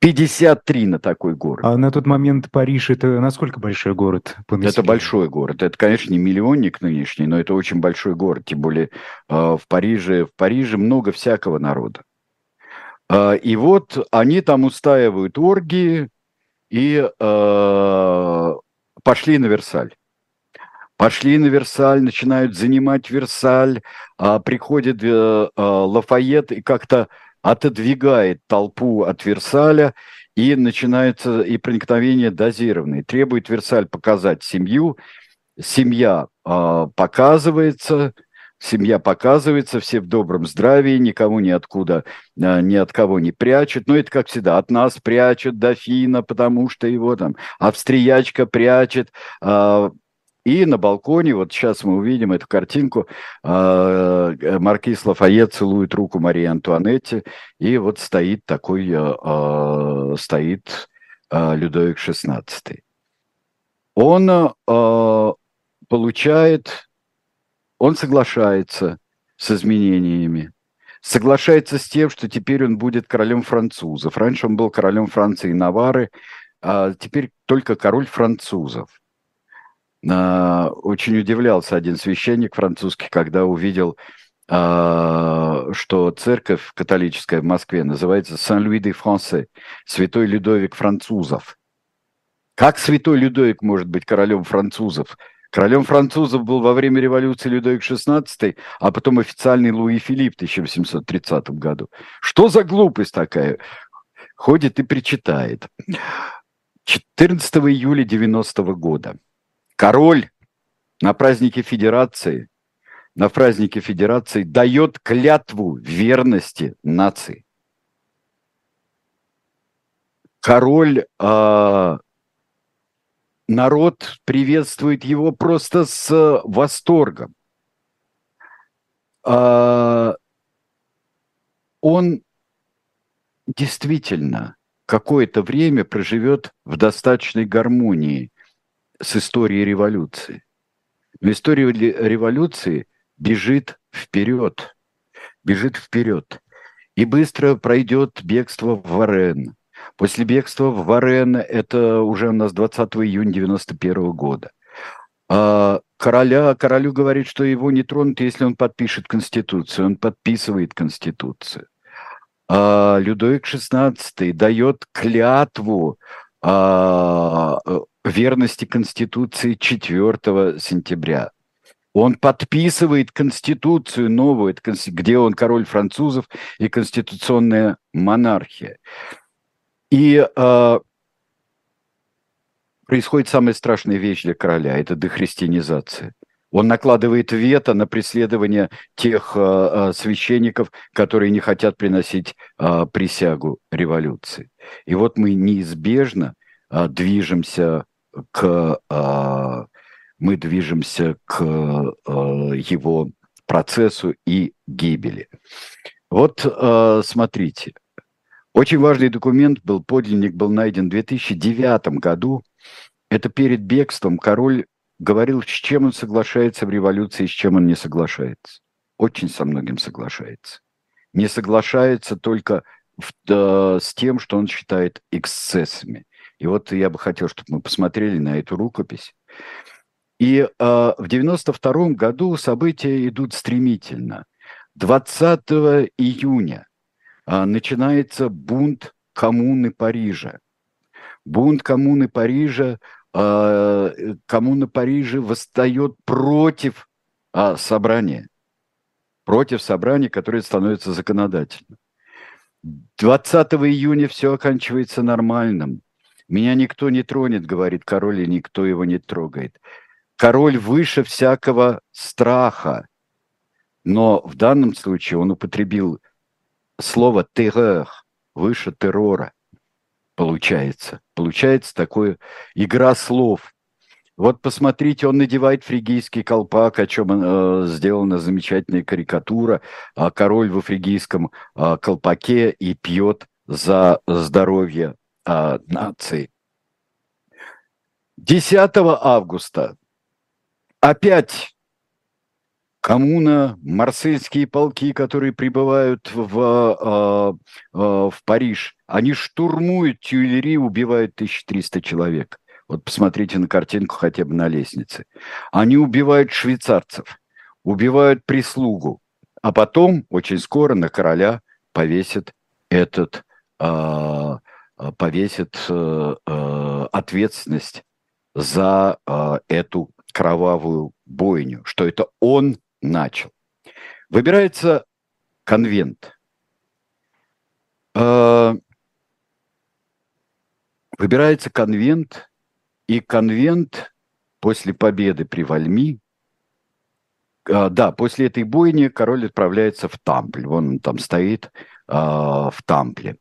53 на такой город. А на тот момент Париж это насколько большой город? По это большой город. Это, конечно, не миллионник нынешний, но это очень большой город. Тем более э, в Париже, в Париже много всякого народа. Э, и вот они там устаивают оргии и э, пошли на Версаль. пошли на Версаль, начинают занимать Версаль, а, приходит а, Лафайет и как-то отодвигает толпу от Версаля, и начинается и проникновение дозированное. Требует Версаль показать семью, семья э, показывается, семья показывается, все в добром здравии, никому ни откуда, э, ни от кого не прячут. Но это, как всегда, от нас прячут дофина, потому что его там австриячка прячет. Э, и на балконе, вот сейчас мы увидим эту картинку, э, маркиз Лафайет целует руку Марии Антуанетте, и вот стоит такой, э, стоит э, Людовик XVI. Он получает, он соглашается с изменениями, соглашается с тем, что теперь он будет королем французов. Раньше он был королем Франции и Навары, а теперь только король французов. А, очень удивлялся один священник французский, когда увидел, а, что церковь католическая в Москве называется Сан-Луи де Франсе, Святой Людовик французов. Как Святой Людовик может быть королем французов? Королем французов был во время революции Людовик XVI, а потом официальный Луи Филипп в 1830 году. Что за глупость такая? Ходит и причитает. 14 июля 90 года – король на празднике Федерации, на празднике Федерации дает клятву верности нации. Король, э, народ приветствует его просто с восторгом. Э, он действительно какое-то время проживет в достаточной гармонии с историей революции. Но история революции бежит вперед, бежит вперед. И быстро пройдет бегство в Варен. После бегства в Варен, это уже у нас 20 июня 91 года. А короля, королю говорит, что его не тронут, если он подпишет Конституцию. Он подписывает Конституцию. А Людовик XVI дает клятву а, верности Конституции 4 сентября. Он подписывает Конституцию новую, где он король французов и конституционная монархия. И э, происходит самая страшная вещь для короля – это дехристианизация. Он накладывает вето на преследование тех э, священников, которые не хотят приносить э, присягу революции. И вот мы неизбежно э, движемся к, э, мы движемся к э, его процессу и гибели. Вот э, смотрите, очень важный документ был, подлинник был найден в 2009 году. Это перед бегством король говорил, с чем он соглашается в революции, с чем он не соглашается. Очень со многим соглашается. Не соглашается только в, э, с тем, что он считает эксцессами. И вот я бы хотел, чтобы мы посмотрели на эту рукопись. И э, в 92 году события идут стремительно. 20 июня э, начинается бунт коммуны Парижа. Бунт коммуны Парижа, э, коммуна Парижа восстает против э, собрания, против собрания, которое становится законодательным. 20 июня все оканчивается нормальным. Меня никто не тронет, говорит король, и никто его не трогает. Король выше всякого страха. Но в данном случае он употребил слово «террор», выше террора, получается. Получается такое игра слов. Вот посмотрите, он надевает фригийский колпак, о чем э, сделана замечательная карикатура. А король в фригийском э, колпаке и пьет за здоровье а, нации. 10 августа опять коммуна, марсельские полки, которые прибывают в, а, а, в Париж, они штурмуют Тюильри, убивают 1300 человек. Вот посмотрите на картинку хотя бы на лестнице. Они убивают швейцарцев, убивают прислугу, а потом очень скоро на короля повесят этот Э, повесит э, э, ответственность за эту кровавую бойню, что это он начал. Выбирается конвент. Э, выбирается конвент, и конвент после победы при Вальми, э, да, после этой бойни король отправляется в Тампль. Он там стоит э, в Тампле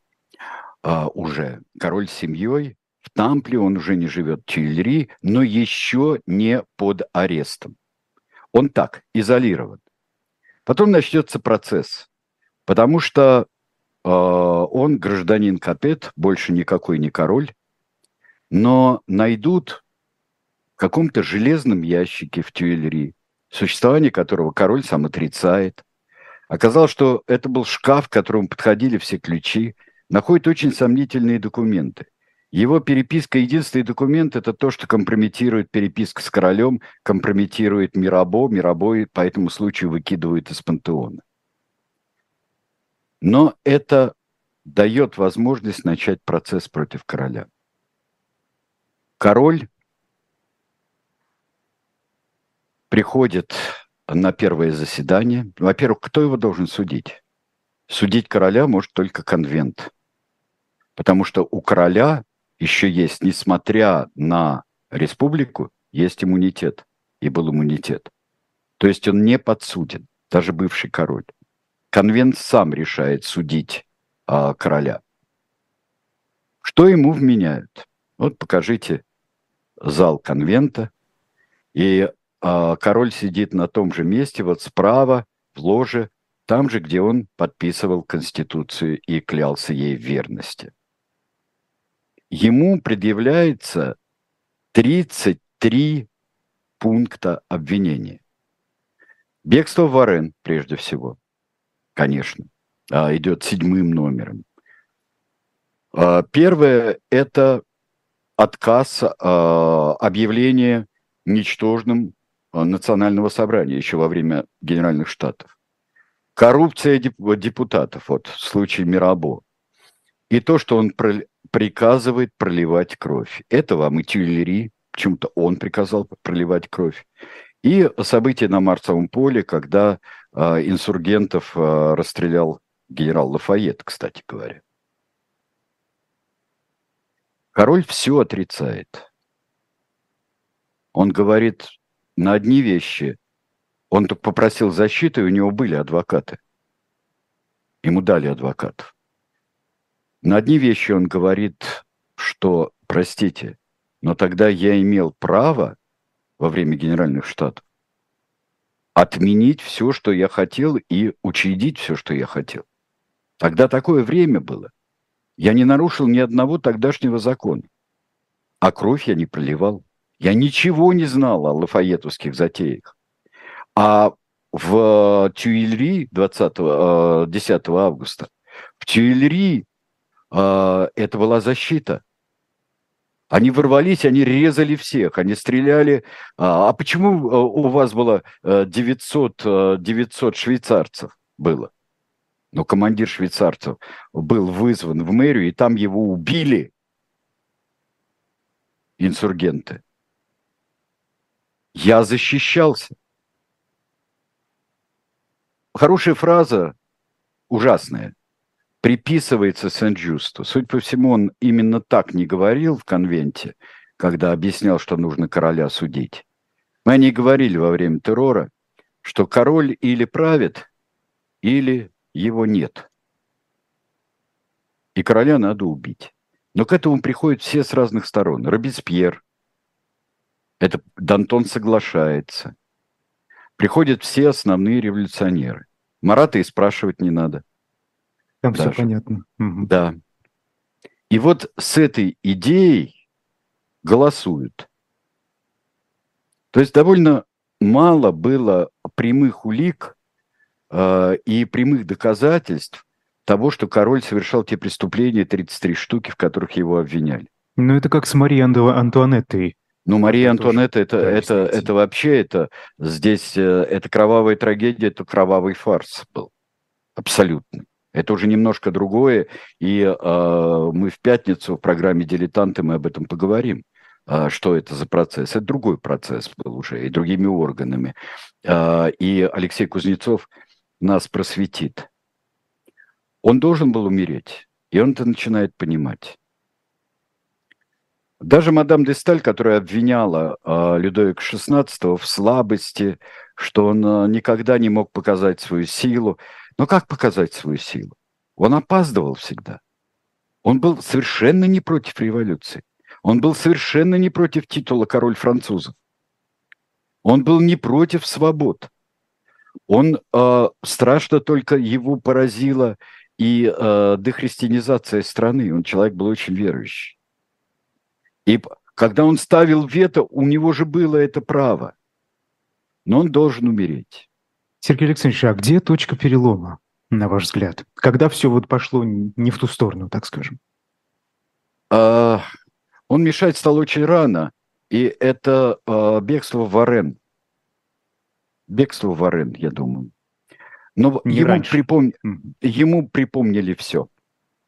уже. Король с семьей в Тампле, он уже не живет в Тюильри, но еще не под арестом. Он так, изолирован. Потом начнется процесс, потому что э, он гражданин Капет, больше никакой не король, но найдут в каком-то железном ящике в Тюильри, существование которого король сам отрицает. Оказалось, что это был шкаф, к которому подходили все ключи, находят очень сомнительные документы. Его переписка, единственный документ, это то, что компрометирует переписку с королем, компрометирует Мирабо, Мирабо по этому случаю выкидывают из пантеона. Но это дает возможность начать процесс против короля. Король приходит на первое заседание. Во-первых, кто его должен судить? Судить короля может только конвент. Потому что у короля еще есть, несмотря на республику, есть иммунитет. И был иммунитет. То есть он не подсуден, даже бывший король. Конвент сам решает судить а, короля. Что ему вменяют? Вот покажите зал конвента. И а, король сидит на том же месте, вот справа, в ложе, там же, где он подписывал Конституцию и клялся ей в верности ему предъявляется 33 пункта обвинения. Бегство в Варен, прежде всего, конечно, а, идет седьмым номером. А, первое – это отказ а, объявления ничтожным национального собрания еще во время Генеральных Штатов. Коррупция депутатов, вот в случае Мирабо. И то, что он приказывает проливать кровь. Это вам и Тюильри, почему-то он приказал проливать кровь. И события на Марсовом поле, когда э, инсургентов э, расстрелял генерал Лафайет, кстати говоря. Король все отрицает. Он говорит на одни вещи. Он попросил защиты, и у него были адвокаты. Ему дали адвокатов. На одни вещи он говорит, что, простите, но тогда я имел право во время Генеральных Штатов отменить все, что я хотел, и учредить все, что я хотел. Тогда такое время было. Я не нарушил ни одного тогдашнего закона. А кровь я не проливал. Я ничего не знал о лафаетовских затеях. А в Тюильри 20, 10 августа, в Тюильри а, это была защита. Они ворвались, они резали всех, они стреляли. А, а почему а, у вас было 900, 900 швейцарцев было? Но командир швейцарцев был вызван в мэрию, и там его убили инсургенты. Я защищался. Хорошая фраза, ужасная приписывается Сен-Джусту. Судя по всему, он именно так не говорил в конвенте, когда объяснял, что нужно короля судить. Мы они говорили во время террора, что король или правит, или его нет. И короля надо убить. Но к этому приходят все с разных сторон. Робеспьер, это Дантон соглашается. Приходят все основные революционеры. Марата и спрашивать не надо. Там даже. все понятно. Да. И вот с этой идеей голосуют. То есть довольно мало было прямых улик э, и прямых доказательств того, что король совершал те преступления, 33 штуки, в которых его обвиняли. Ну, это как с Марией Антуанеттой. Ну, Мария Антуанетта, это, да, это, это вообще, это здесь, э, это кровавая трагедия, это кровавый фарс был. Абсолютно. Это уже немножко другое, и э, мы в пятницу в программе «Дилетанты» мы об этом поговорим. а, что это за процесс. Это другой процесс был уже и другими органами. А, и Алексей Кузнецов нас просветит. Он должен был умереть, и он это начинает понимать. Даже мадам де Сталь, которая обвиняла Людовика XVI в слабости, что он никогда не мог показать свою силу. Но как показать свою силу? Он опаздывал всегда. Он был совершенно не против революции. Он был совершенно не против титула король французов. Он был не против свобод. Он э, страшно только его поразила и э, дехристианизация страны. Он человек был очень верующий. И когда он ставил вето, у него же было это право. Но он должен умереть. Сергей Александрович, а где точка перелома, на ваш взгляд? Когда все вот пошло не в ту сторону, так скажем? А, он мешать стал очень рано, и это а, бегство в Варен. Бегство Варен, я думаю. Но ему, припом... ему припомнили все.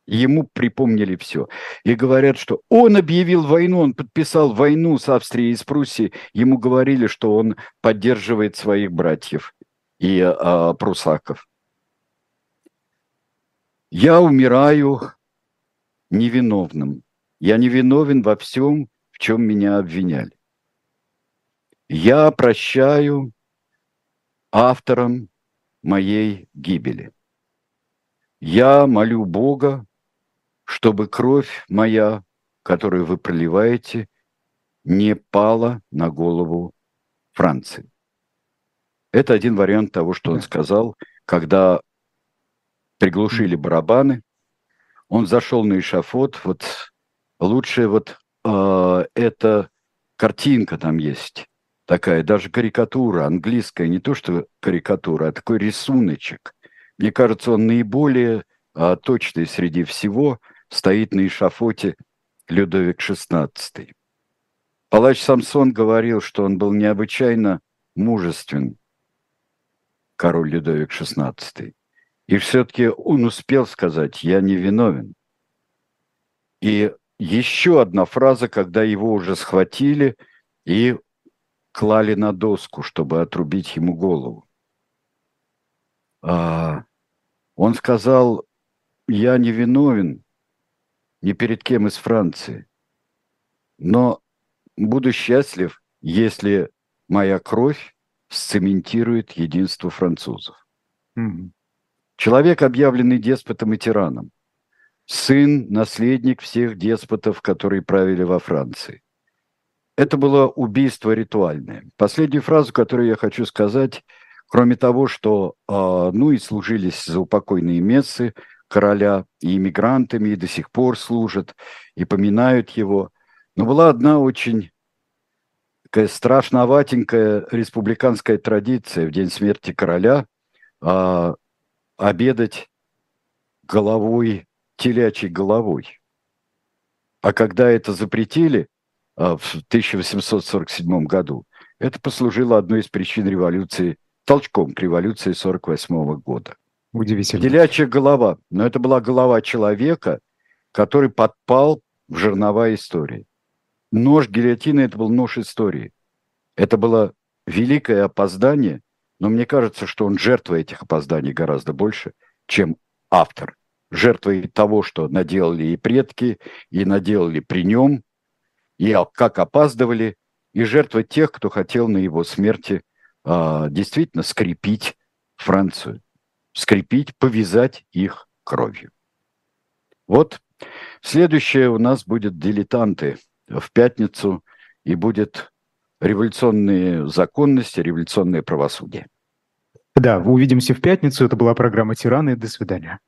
Ему припомнили все. И говорят, что он объявил войну, он подписал войну с Австрией и с Пруссией. Ему говорили, что он поддерживает своих братьев и а, прусаков. Я умираю невиновным. Я невиновен во всем, в чем меня обвиняли. Я прощаю авторам моей гибели. Я молю Бога, чтобы кровь моя, которую вы проливаете, не пала на голову Франции. Это один вариант того, что он сказал, когда приглушили барабаны, он зашел на эшафот, вот лучшая вот э, эта картинка там есть, такая, даже карикатура английская, не то что карикатура, а такой рисуночек. Мне кажется, он наиболее э, точный среди всего – стоит на эшафоте Людовик XVI. Палач Самсон говорил, что он был необычайно мужествен, король Людовик XVI. И все-таки он успел сказать «я не виновен». И еще одна фраза, когда его уже схватили и клали на доску, чтобы отрубить ему голову. А, он сказал, я не виновен, ни перед кем из Франции. Но буду счастлив, если моя кровь сцементирует единство французов. Mm-hmm. Человек, объявленный деспотом и тираном. Сын, наследник всех деспотов, которые правили во Франции. Это было убийство ритуальное. Последнюю фразу, которую я хочу сказать, кроме того, что, э, ну и служились за упокойные мессы, короля и иммигрантами, и до сих пор служат, и поминают его. Но была одна очень такая страшноватенькая республиканская традиция в день смерти короля а, обедать головой, телячьей головой. А когда это запретили а, в 1847 году, это послужило одной из причин революции, толчком к революции 1948 года. Удивительно. Телячья голова. Но это была голова человека, который подпал в жернова истории. Нож гильотины – это был нож истории. Это было великое опоздание, но мне кажется, что он жертва этих опозданий гораздо больше, чем автор. Жертвой того, что наделали и предки, и наделали при нем, и как опаздывали, и жертва тех, кто хотел на его смерти а, действительно скрепить Францию скрепить, повязать их кровью. Вот следующее у нас будет «Дилетанты» в пятницу, и будет революционные законности, революционное правосудие. Да, увидимся в пятницу. Это была программа «Тираны». До свидания.